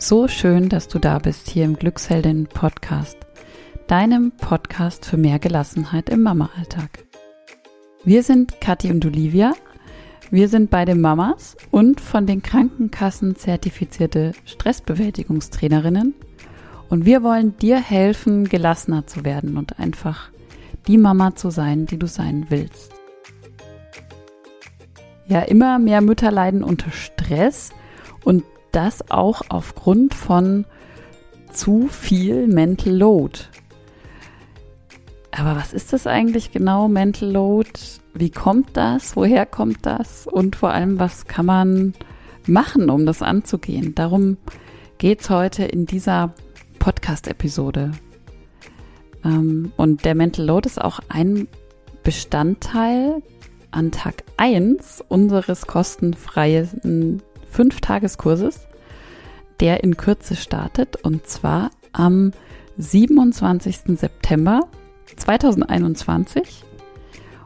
So schön, dass du da bist hier im Glücksheldin Podcast, deinem Podcast für mehr Gelassenheit im Mama-Alltag. Wir sind Kathi und Olivia. Wir sind beide Mamas und von den Krankenkassen zertifizierte Stressbewältigungstrainerinnen. Und wir wollen dir helfen, gelassener zu werden und einfach die Mama zu sein, die du sein willst. Ja, immer mehr Mütter leiden unter Stress und das auch aufgrund von zu viel Mental Load. Aber was ist das eigentlich genau, Mental Load? Wie kommt das? Woher kommt das? Und vor allem, was kann man machen, um das anzugehen? Darum geht es heute in dieser Podcast-Episode. Ähm, und der Mental Load ist auch ein Bestandteil an Tag 1 unseres kostenfreien 5-Tageskurses, der in Kürze startet und zwar am 27. September 2021.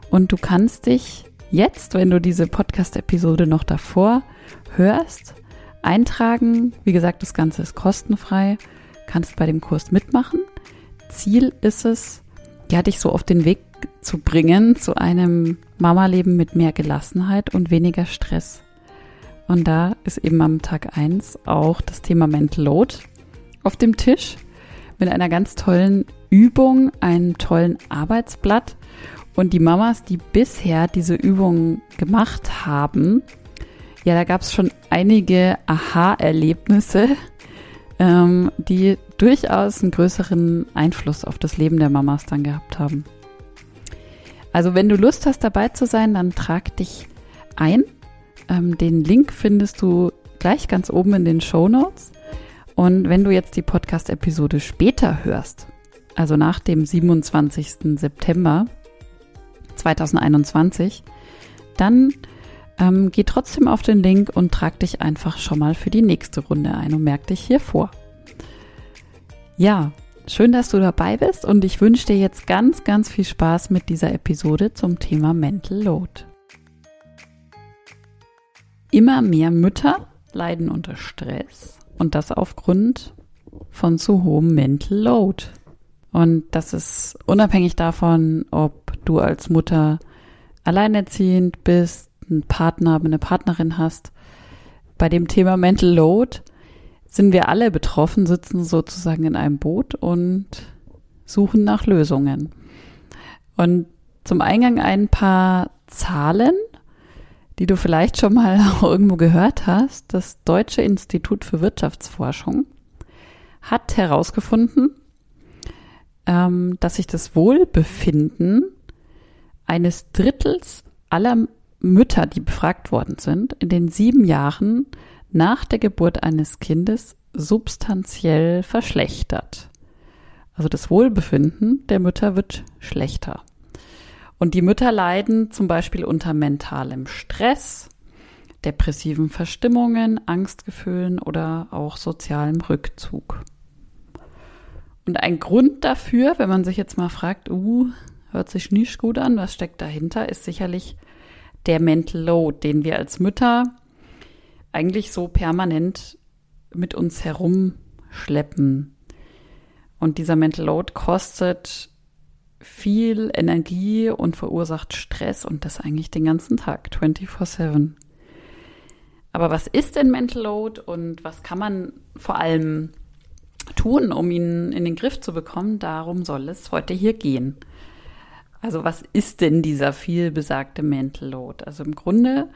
Und du kannst dich jetzt, wenn du diese Podcast-Episode noch davor hörst, eintragen. Wie gesagt, das Ganze ist kostenfrei. Kannst bei dem Kurs mitmachen. Ziel ist es, ja, dich so auf den Weg zu bringen zu einem Mama-Leben mit mehr Gelassenheit und weniger Stress. Und da ist eben am Tag 1 auch das Thema Mental Load auf dem Tisch mit einer ganz tollen Übung, einem tollen Arbeitsblatt. Und die Mamas, die bisher diese Übungen gemacht haben, ja, da gab es schon einige Aha-Erlebnisse, ähm, die durchaus einen größeren Einfluss auf das Leben der Mamas dann gehabt haben. Also wenn du Lust hast, dabei zu sein, dann trag dich ein. Ähm, den Link findest du gleich ganz oben in den Show Notes. Und wenn du jetzt die Podcast-Episode später hörst, also nach dem 27. September 2021, dann ähm, geh trotzdem auf den Link und trag dich einfach schon mal für die nächste Runde ein und merk dich hier vor. Ja, schön, dass du dabei bist und ich wünsche dir jetzt ganz, ganz viel Spaß mit dieser Episode zum Thema Mental Load. Immer mehr Mütter leiden unter Stress und das aufgrund von zu hohem Mental Load. Und das ist unabhängig davon, ob du als Mutter alleinerziehend bist, einen Partner, eine Partnerin hast. Bei dem Thema Mental Load sind wir alle betroffen, sitzen sozusagen in einem Boot und suchen nach Lösungen. Und zum Eingang ein paar Zahlen, die du vielleicht schon mal irgendwo gehört hast. Das Deutsche Institut für Wirtschaftsforschung hat herausgefunden, ähm, dass sich das Wohlbefinden eines Drittels aller Mütter, die befragt worden sind, in den sieben Jahren nach der Geburt eines Kindes substanziell verschlechtert. Also das Wohlbefinden der Mütter wird schlechter. Und die Mütter leiden zum Beispiel unter mentalem Stress, depressiven Verstimmungen, Angstgefühlen oder auch sozialem Rückzug. Und ein Grund dafür, wenn man sich jetzt mal fragt, uh, hört sich nicht gut an, was steckt dahinter, ist sicherlich der Mental Load, den wir als Mütter eigentlich so permanent mit uns herumschleppen. Und dieser Mental Load kostet viel Energie und verursacht Stress und das eigentlich den ganzen Tag, 24-7. Aber was ist denn Mental Load und was kann man vor allem tun, um ihn in den Griff zu bekommen? Darum soll es heute hier gehen. Also was ist denn dieser viel besagte Mental Load? Also im Grunde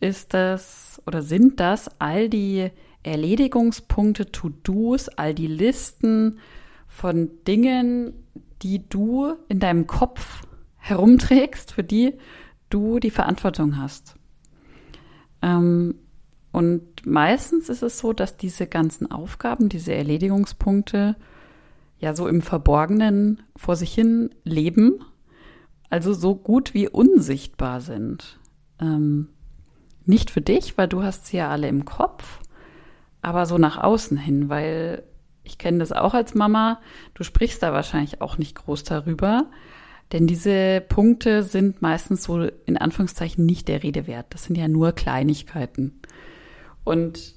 ist das oder sind das all die Erledigungspunkte, To-Dos, all die Listen von Dingen, die du in deinem Kopf herumträgst, für die du die Verantwortung hast. Ähm, und meistens ist es so, dass diese ganzen Aufgaben, diese Erledigungspunkte ja so im Verborgenen vor sich hin leben, also so gut wie unsichtbar sind. Ähm, nicht für dich, weil du hast sie ja alle im Kopf, aber so nach außen hin, weil ich kenne das auch als Mama. Du sprichst da wahrscheinlich auch nicht groß darüber. Denn diese Punkte sind meistens so in Anführungszeichen nicht der Rede wert. Das sind ja nur Kleinigkeiten. Und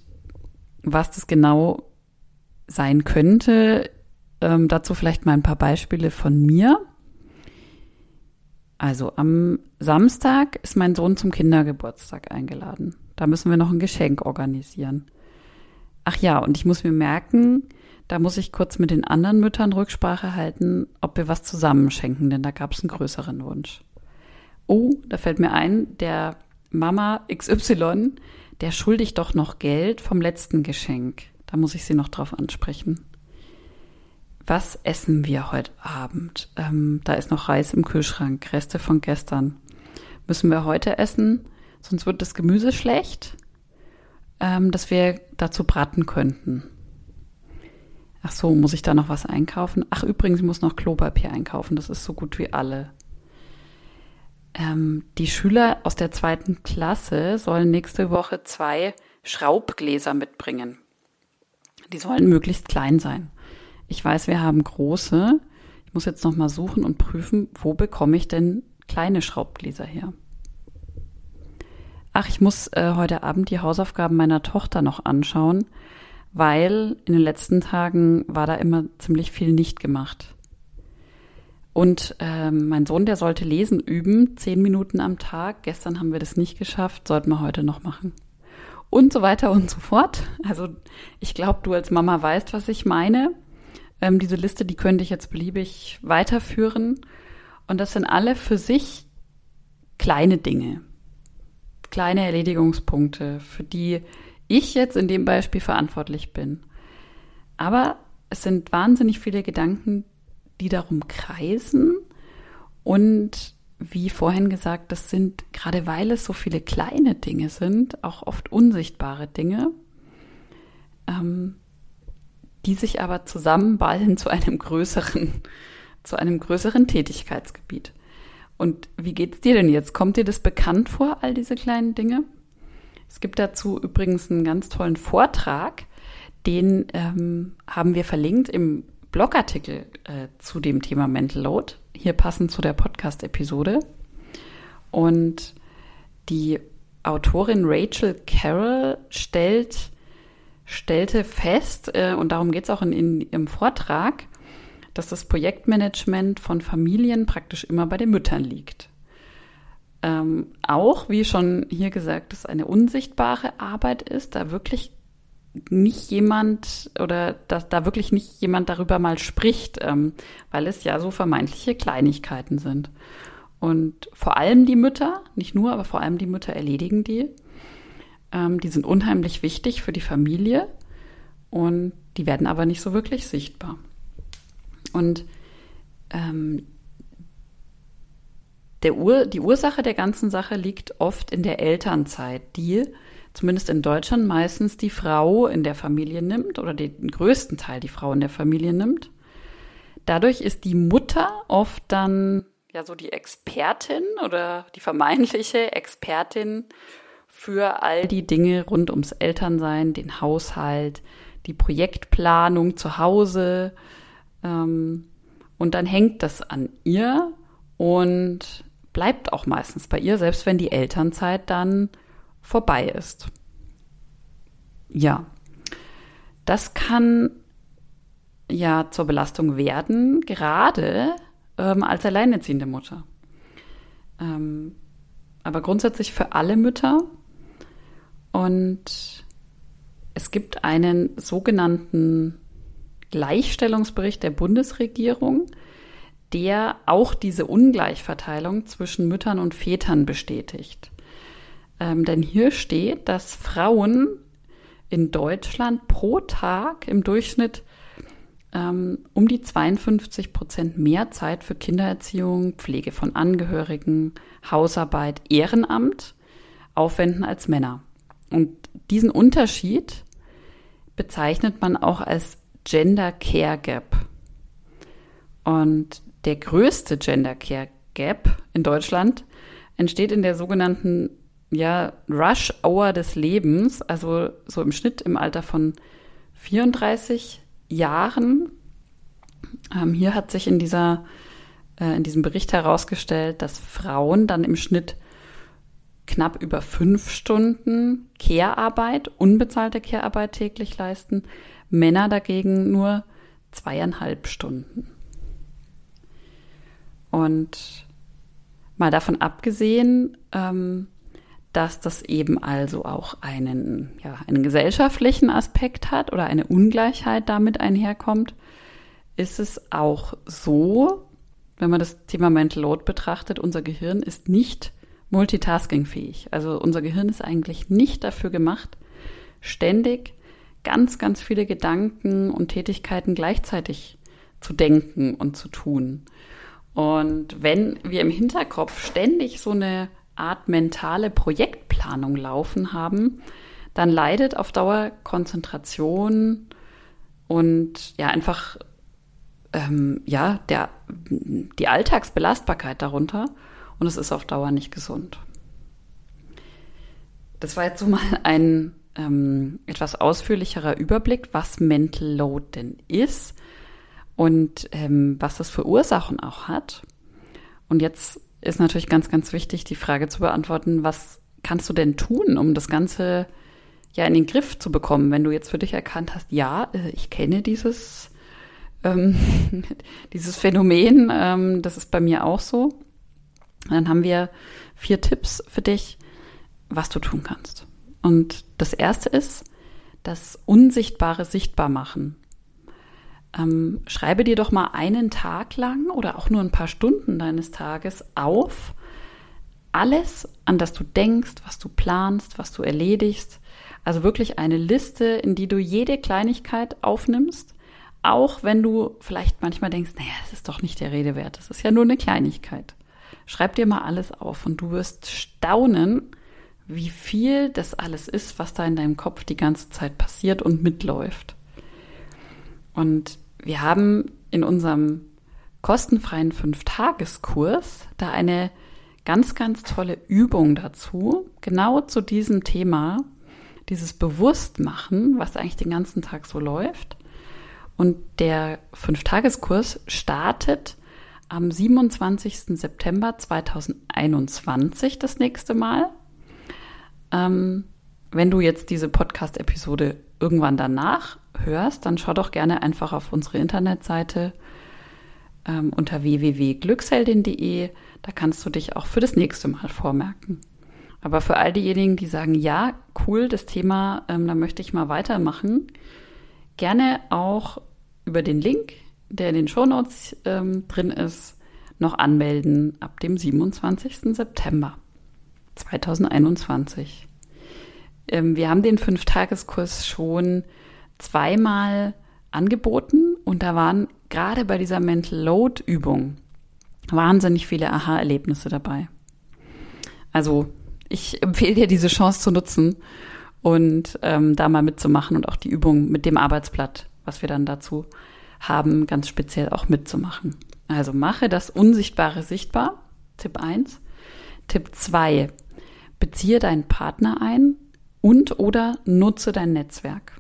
was das genau sein könnte. Ähm, dazu vielleicht mal ein paar Beispiele von mir. Also am Samstag ist mein Sohn zum Kindergeburtstag eingeladen. Da müssen wir noch ein Geschenk organisieren. Ach ja, und ich muss mir merken, da muss ich kurz mit den anderen Müttern Rücksprache halten, ob wir was zusammenschenken, denn da gab es einen größeren Wunsch. Oh, da fällt mir ein, der Mama XY, der schuldig doch noch Geld vom letzten Geschenk. Da muss ich sie noch drauf ansprechen. Was essen wir heute Abend? Ähm, da ist noch Reis im Kühlschrank, Reste von gestern. Müssen wir heute essen? Sonst wird das Gemüse schlecht, ähm, dass wir dazu braten könnten. Ach so, muss ich da noch was einkaufen? Ach, übrigens, ich muss noch Klopapier einkaufen. Das ist so gut wie alle. Ähm, die Schüler aus der zweiten Klasse sollen nächste Woche zwei Schraubgläser mitbringen. Die sollen möglichst klein sein. Ich weiß, wir haben große. Ich muss jetzt noch mal suchen und prüfen, wo bekomme ich denn kleine Schraubgläser her? Ach, ich muss äh, heute Abend die Hausaufgaben meiner Tochter noch anschauen, weil in den letzten Tagen war da immer ziemlich viel nicht gemacht. Und äh, mein Sohn, der sollte lesen üben, zehn Minuten am Tag. Gestern haben wir das nicht geschafft, sollten wir heute noch machen. Und so weiter und so fort. Also ich glaube, du als Mama weißt, was ich meine. Ähm, diese Liste, die könnte ich jetzt beliebig weiterführen. Und das sind alle für sich kleine Dinge, kleine Erledigungspunkte, für die ich jetzt in dem Beispiel verantwortlich bin. Aber es sind wahnsinnig viele Gedanken, die darum kreisen. Und wie vorhin gesagt, das sind, gerade weil es so viele kleine Dinge sind, auch oft unsichtbare Dinge, ähm, die sich aber zusammenballen zu einem größeren, zu einem größeren Tätigkeitsgebiet. Und wie geht's dir denn jetzt? Kommt dir das bekannt vor, all diese kleinen Dinge? Es gibt dazu übrigens einen ganz tollen Vortrag, den ähm, haben wir verlinkt im Blogartikel äh, zu dem Thema Mental Load, hier passend zu der Podcast-Episode. Und die Autorin Rachel Carroll stellt, stellte fest, äh, und darum geht es auch in, in, im Vortrag, dass das Projektmanagement von Familien praktisch immer bei den Müttern liegt. Ähm, auch, wie schon hier gesagt, dass eine unsichtbare Arbeit ist, da wirklich nicht jemand oder dass da wirklich nicht jemand darüber mal spricht, ähm, weil es ja so vermeintliche Kleinigkeiten sind. Und vor allem die Mütter, nicht nur, aber vor allem die Mütter erledigen die. Ähm, die sind unheimlich wichtig für die Familie und die werden aber nicht so wirklich sichtbar. Und ähm, Ur die Ursache der ganzen Sache liegt oft in der Elternzeit, die zumindest in Deutschland meistens die Frau in der Familie nimmt oder den größten Teil die Frau in der Familie nimmt. Dadurch ist die Mutter oft dann ja so die Expertin oder die vermeintliche Expertin für all die Dinge rund ums Elternsein, den Haushalt, die Projektplanung zu Hause. Ähm, und dann hängt das an ihr und bleibt auch meistens bei ihr, selbst wenn die Elternzeit dann vorbei ist. Ja, das kann ja zur Belastung werden, gerade ähm, als alleinerziehende Mutter. Ähm, aber grundsätzlich für alle Mütter. Und es gibt einen sogenannten Gleichstellungsbericht der Bundesregierung, der auch diese Ungleichverteilung zwischen Müttern und Vätern bestätigt. Ähm, denn hier steht, dass Frauen in Deutschland pro Tag im Durchschnitt ähm, um die 52 Prozent mehr Zeit für Kindererziehung, Pflege von Angehörigen, Hausarbeit, Ehrenamt aufwenden als Männer. Und diesen Unterschied bezeichnet man auch als Gender Care Gap. Und der größte Gender Care Gap in Deutschland entsteht in der sogenannten ja, Rush Hour des Lebens, also so im Schnitt im Alter von 34 Jahren. Ähm, hier hat sich in dieser, äh, in diesem Bericht herausgestellt, dass Frauen dann im Schnitt knapp über fünf Stunden Care-Arbeit, unbezahlte Care-Arbeit täglich leisten, Männer dagegen nur zweieinhalb Stunden. Und mal davon abgesehen, ähm, dass das eben also auch einen, ja, einen gesellschaftlichen Aspekt hat oder eine Ungleichheit damit einherkommt, ist es auch so, wenn man das Thema Mental Load betrachtet, unser Gehirn ist nicht multitaskingfähig. Also unser Gehirn ist eigentlich nicht dafür gemacht, ständig ganz, ganz viele Gedanken und Tätigkeiten gleichzeitig zu denken und zu tun. Und wenn wir im Hinterkopf ständig so eine Art mentale Projektplanung laufen haben, dann leidet auf Dauer Konzentration und ja einfach ähm, ja der die Alltagsbelastbarkeit darunter und es ist auf Dauer nicht gesund. Das war jetzt so mal ein ähm, etwas ausführlicherer Überblick, was Mental Load denn ist und ähm, was das für Ursachen auch hat. Und jetzt ist natürlich ganz, ganz wichtig, die Frage zu beantworten, was kannst du denn tun, um das Ganze ja in den Griff zu bekommen, wenn du jetzt für dich erkannt hast, ja, äh, ich kenne dieses, ähm, dieses Phänomen, ähm, das ist bei mir auch so. Dann haben wir vier Tipps für dich, was du tun kannst. Und das erste ist, das Unsichtbare sichtbar machen. Ähm, schreibe dir doch mal einen Tag lang oder auch nur ein paar Stunden deines Tages auf, alles, an das du denkst, was du planst, was du erledigst. Also wirklich eine Liste, in die du jede Kleinigkeit aufnimmst, auch wenn du vielleicht manchmal denkst, naja, das ist doch nicht der Rede wert, das ist ja nur eine Kleinigkeit. Schreib dir mal alles auf und du wirst staunen, wie viel das alles ist, was da in deinem Kopf die ganze Zeit passiert und mitläuft. Und wir haben in unserem kostenfreien Fünf-Tageskurs da eine ganz, ganz tolle Übung dazu, genau zu diesem Thema, dieses Bewusstmachen, was eigentlich den ganzen Tag so läuft. Und der Fünf-Tageskurs startet am 27. September 2021 das nächste Mal. Ähm, wenn du jetzt diese Podcast-Episode irgendwann danach hörst, dann schau doch gerne einfach auf unsere Internetseite ähm, unter www.glücksheldin.de. Da kannst du dich auch für das nächste Mal vormerken. Aber für all diejenigen, die sagen, ja, cool, das Thema, ähm, da möchte ich mal weitermachen, gerne auch über den Link der in den Shownotes ähm, drin ist, noch anmelden ab dem 27. September 2021. Ähm, wir haben den Fünftageskurs schon zweimal angeboten und da waren gerade bei dieser Mental Load Übung wahnsinnig viele Aha-Erlebnisse dabei. Also ich empfehle dir diese Chance zu nutzen und ähm, da mal mitzumachen und auch die Übung mit dem Arbeitsblatt, was wir dann dazu haben, ganz speziell auch mitzumachen. Also mache das Unsichtbare sichtbar. Tipp 1. Tipp 2. Beziehe deinen Partner ein und oder nutze dein Netzwerk.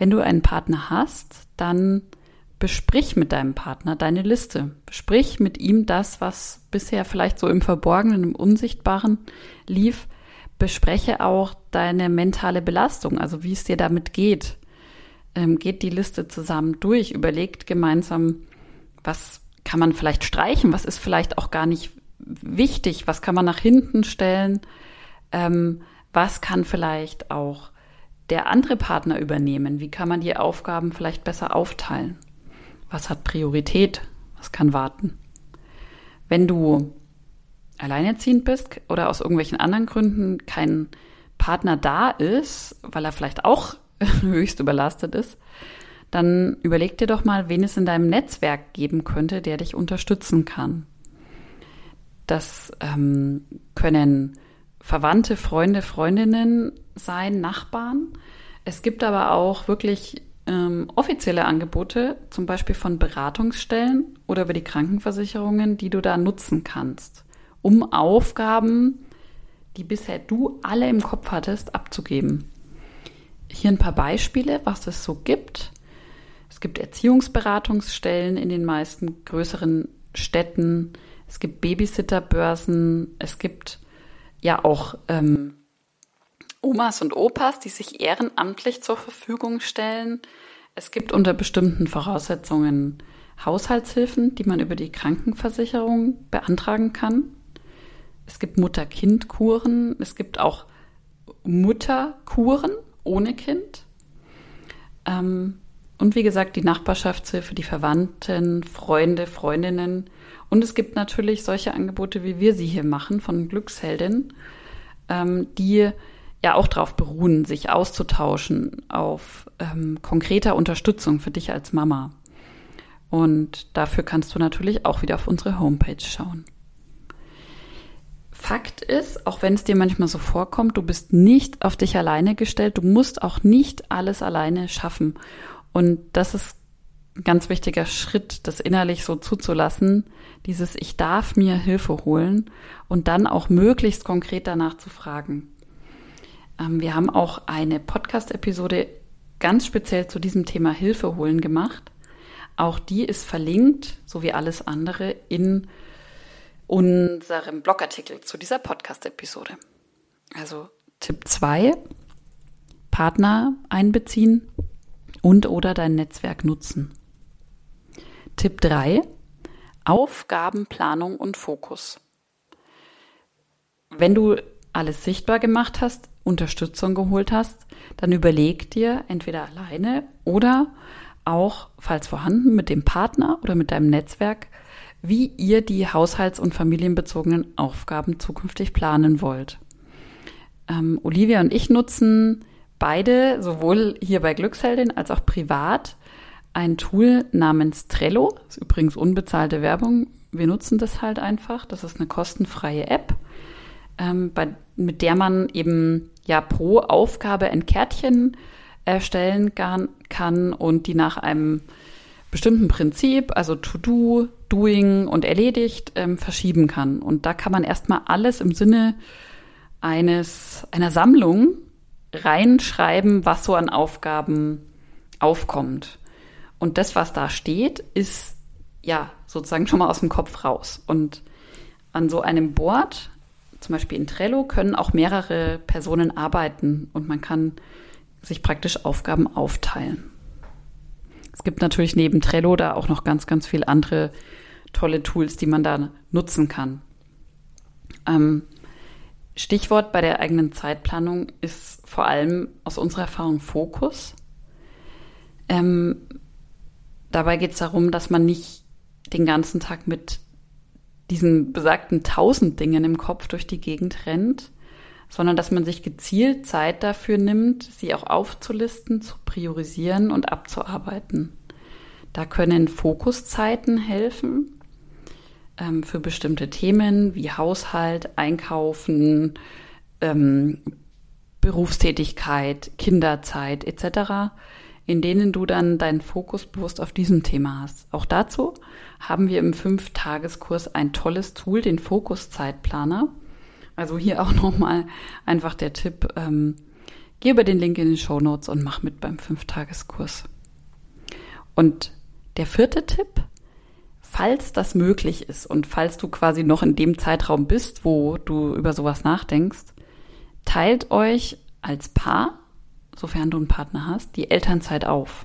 Wenn du einen Partner hast, dann besprich mit deinem Partner deine Liste. Besprich mit ihm das, was bisher vielleicht so im Verborgenen, im Unsichtbaren lief. Bespreche auch deine mentale Belastung, also wie es dir damit geht ähm, geht die Liste zusammen durch, überlegt gemeinsam, was kann man vielleicht streichen, was ist vielleicht auch gar nicht wichtig, was kann man nach hinten stellen, ähm, was kann vielleicht auch der andere Partner übernehmen, wie kann man die Aufgaben vielleicht besser aufteilen, was hat Priorität, was kann warten. Wenn du alleinerziehend bist oder aus irgendwelchen anderen Gründen kein Partner da ist, weil er vielleicht auch höchst überlastet ist, dann überleg dir doch mal, wen es in deinem Netzwerk geben könnte, der dich unterstützen kann. Das ähm, können Verwandte, Freunde, Freundinnen sein, Nachbarn. Es gibt aber auch wirklich ähm, offizielle Angebote, zum Beispiel von Beratungsstellen oder über die Krankenversicherungen, die du da nutzen kannst, um Aufgaben, die bisher du alle im Kopf hattest, abzugeben. Hier ein paar Beispiele, was es so gibt. Es gibt Erziehungsberatungsstellen in den meisten größeren Städten. Es gibt Babysitterbörsen. Es gibt ja auch ähm, Omas und Opas, die sich ehrenamtlich zur Verfügung stellen. Es gibt unter bestimmten Voraussetzungen Haushaltshilfen, die man über die Krankenversicherung beantragen kann. Es gibt Mutter-Kind-Kuren. Es gibt auch Mutterkuren ohne Kind. Ähm, und wie gesagt, die Nachbarschaftshilfe, die Verwandten, Freunde, Freundinnen. Und es gibt natürlich solche Angebote, wie wir sie hier machen, von Glücksheldin, ähm, die ja auch darauf beruhen, sich auszutauschen, auf ähm, konkreter Unterstützung für dich als Mama. Und dafür kannst du natürlich auch wieder auf unsere Homepage schauen. Fakt ist, auch wenn es dir manchmal so vorkommt, du bist nicht auf dich alleine gestellt, du musst auch nicht alles alleine schaffen. Und das ist ganz wichtiger Schritt, das innerlich so zuzulassen, dieses Ich darf mir Hilfe holen und dann auch möglichst konkret danach zu fragen. Ähm, wir haben auch eine Podcast-Episode ganz speziell zu diesem Thema Hilfe holen gemacht. Auch die ist verlinkt, so wie alles andere, in unserem Blogartikel zu dieser Podcast-Episode. Also Tipp 2, Partner einbeziehen und oder dein Netzwerk nutzen. Tipp 3, Aufgabenplanung und Fokus. Wenn du alles sichtbar gemacht hast, Unterstützung geholt hast, dann überleg dir entweder alleine oder auch, falls vorhanden, mit dem Partner oder mit deinem Netzwerk, wie ihr die haushalts- und familienbezogenen Aufgaben zukünftig planen wollt. Ähm, Olivia und ich nutzen beide, sowohl hier bei Glücksheldin als auch privat, ein Tool namens Trello. Das ist übrigens unbezahlte Werbung. Wir nutzen das halt einfach. Das ist eine kostenfreie App, ähm, bei, mit der man eben ja pro Aufgabe ein Kärtchen erstellen kann, und die nach einem bestimmten Prinzip, also To-Do, Doing und erledigt, ähm, verschieben kann. Und da kann man erstmal alles im Sinne eines, einer Sammlung reinschreiben, was so an Aufgaben aufkommt. Und das, was da steht, ist ja sozusagen schon mal aus dem Kopf raus. Und an so einem Board, zum Beispiel in Trello, können auch mehrere Personen arbeiten und man kann sich praktisch Aufgaben aufteilen. Es gibt natürlich neben Trello da auch noch ganz, ganz viele andere tolle Tools, die man da nutzen kann. Ähm, Stichwort bei der eigenen Zeitplanung ist vor allem aus unserer Erfahrung Fokus. Ähm, dabei geht es darum, dass man nicht den ganzen Tag mit diesen besagten tausend Dingen im Kopf durch die Gegend rennt, sondern dass man sich gezielt Zeit dafür nimmt, sie auch aufzulisten, zu priorisieren und abzuarbeiten. Da können Fokuszeiten helfen ähm, für bestimmte Themen wie Haushalt, Einkaufen, ähm, Berufstätigkeit, Kinderzeit etc., in denen du dann deinen Fokus bewusst auf diesem Thema hast. Auch dazu haben wir im Fünf-Tageskurs ein tolles Tool, den Fokuszeitplaner. Also hier auch nochmal einfach der Tipp, ähm, geh über den Link in den Show Notes und mach mit beim Fünf-Tageskurs. Und der vierte Tipp, falls das möglich ist und falls du quasi noch in dem Zeitraum bist, wo du über sowas nachdenkst, teilt euch als Paar, sofern du einen Partner hast, die Elternzeit auf.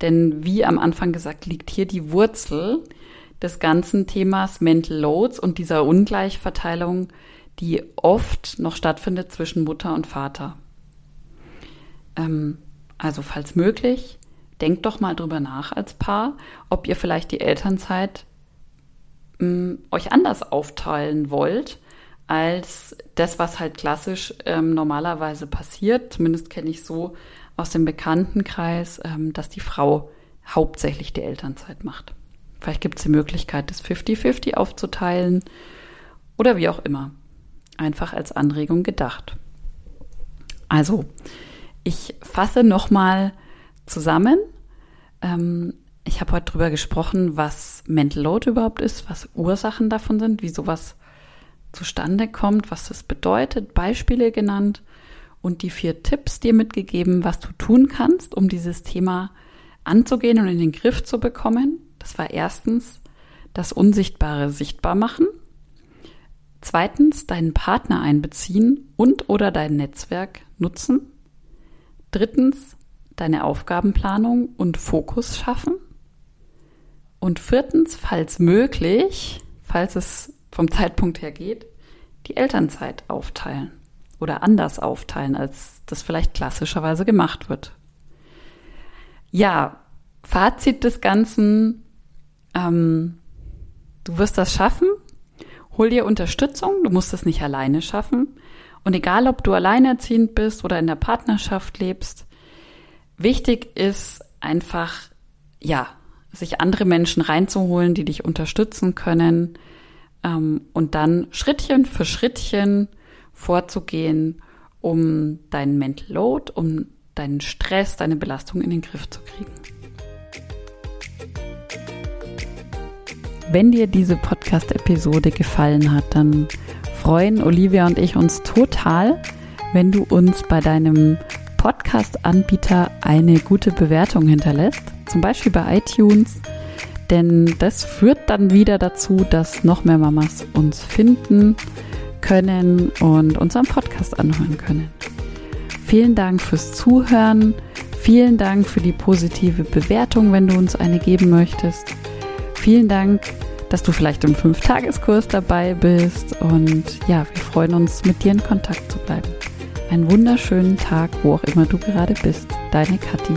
Denn wie am Anfang gesagt, liegt hier die Wurzel des ganzen Themas Mental Loads und dieser Ungleichverteilung, die oft noch stattfindet zwischen Mutter und Vater. Ähm, also falls möglich, denkt doch mal drüber nach als Paar, ob ihr vielleicht die Elternzeit mh, mm, euch anders aufteilen wollt als das, was halt klassisch ähm, normalerweise passiert. Zumindest kenne ich so aus dem Bekanntenkreis, ähm, dass die Frau hauptsächlich die Elternzeit macht. Vielleicht gibt es die Möglichkeit, das 50-50 aufzuteilen oder wie auch immer. Einfach als Anregung gedacht. Also, ich fasse nochmal zusammen. Ähm, ich habe heute drüber gesprochen, was Mental Load überhaupt ist, was Ursachen davon sind, wie sowas zustande kommt, was das bedeutet, Beispiele genannt und die vier Tipps dir mitgegeben, was du tun kannst, um dieses Thema anzugehen und in den Griff zu bekommen. Das war erstens das Unsichtbare sichtbar machen. Zweitens, deinen Partner einbeziehen und oder dein Netzwerk nutzen. Drittens, deine Aufgabenplanung und Fokus schaffen. Und viertens, falls möglich, falls es vom Zeitpunkt her geht, die Elternzeit aufteilen oder anders aufteilen, als das vielleicht klassischerweise gemacht wird. Ja, Fazit des Ganzen, ähm, du wirst das schaffen, hol dir Unterstützung, du musst es nicht alleine schaffen. Und egal, ob du alleinerziehend bist oder in der Partnerschaft lebst, wichtig ist einfach, ja, sich andere Menschen reinzuholen, die dich unterstützen können ähm, und dann Schrittchen für Schrittchen vorzugehen, um deinen Mental Load, um deinen Stress, deine Belastung in den Griff zu kriegen. Wenn dir diese Podcast-Episode gefallen hat, dann freuen Olivia und ich uns total, wenn du uns bei deinem Podcast-Anbieter eine gute Bewertung hinterlässt, zum Beispiel bei iTunes, denn das führt dann wieder dazu, dass noch mehr Mamas uns finden können und unseren Podcast anhören können. Vielen Dank fürs Zuhören. Vielen Dank für die positive Bewertung, wenn du uns eine geben möchtest. Vielen Dank, dass du vielleicht im Fünf-Tageskurs dabei bist. Und ja, wir freuen uns, mit dir in Kontakt zu bleiben. Einen wunderschönen Tag, wo auch immer du gerade bist. Deine Kathi.